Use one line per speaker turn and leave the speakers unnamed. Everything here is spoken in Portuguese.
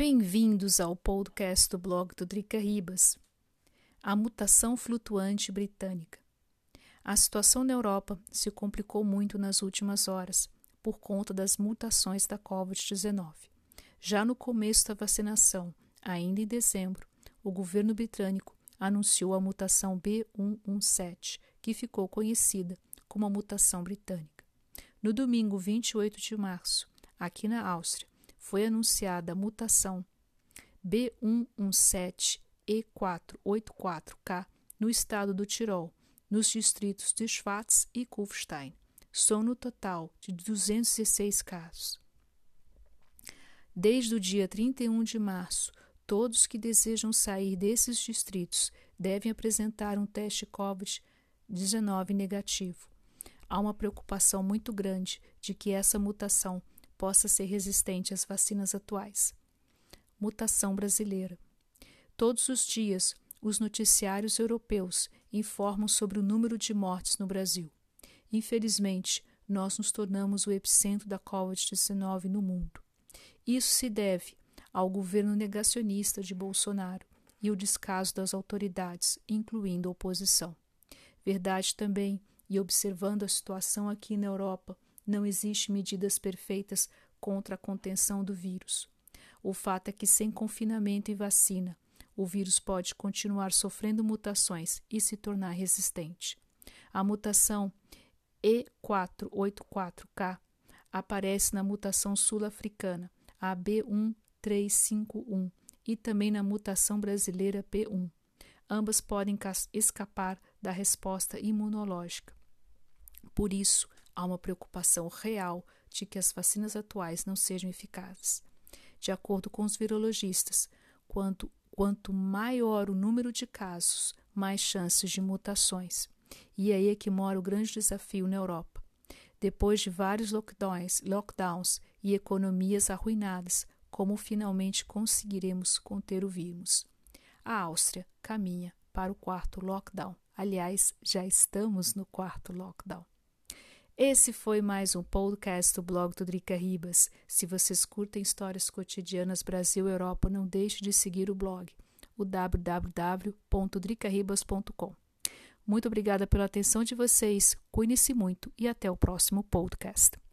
Bem-vindos ao podcast do blog do Drica Ribas. A mutação flutuante britânica. A situação na Europa se complicou muito nas últimas horas por conta das mutações da Covid-19. Já no começo da vacinação, ainda em dezembro, o governo britânico anunciou a mutação B117, que ficou conhecida como a mutação britânica. No domingo 28 de março, aqui na Áustria, foi anunciada a mutação B117E484K no estado do Tirol, nos distritos de Schwarz e Kufstein. São no total de 216 casos. Desde o dia 31 de março, todos que desejam sair desses distritos devem apresentar um teste COVID-19 negativo. Há uma preocupação muito grande de que essa mutação possa ser resistente às vacinas atuais. Mutação brasileira. Todos os dias, os noticiários europeus informam sobre o número de mortes no Brasil. Infelizmente, nós nos tornamos o epicentro da Covid-19 no mundo. Isso se deve ao governo negacionista de Bolsonaro e o descaso das autoridades, incluindo a oposição. Verdade também, e observando a situação aqui na Europa, não existe medidas perfeitas contra a contenção do vírus. O fato é que sem confinamento e vacina, o vírus pode continuar sofrendo mutações e se tornar resistente. A mutação E484K aparece na mutação sul-africana, a B1351, e também na mutação brasileira P1. Ambas podem escapar da resposta imunológica. Por isso, há uma preocupação real de que as vacinas atuais não sejam eficazes. De acordo com os virologistas, quanto, quanto maior o número de casos, mais chances de mutações. E aí é que mora o grande desafio na Europa. Depois de vários lockdowns, lockdowns e economias arruinadas, como finalmente conseguiremos conter o vírus? A Áustria caminha para o quarto lockdown. Aliás, já estamos no quarto lockdown. Esse foi mais um podcast do blog do Drica Ribas. Se vocês curtem histórias cotidianas Brasil e Europa, não deixe de seguir o blog, o www.dricaribas.com. Muito obrigada pela atenção de vocês, cuide-se muito e até o próximo podcast.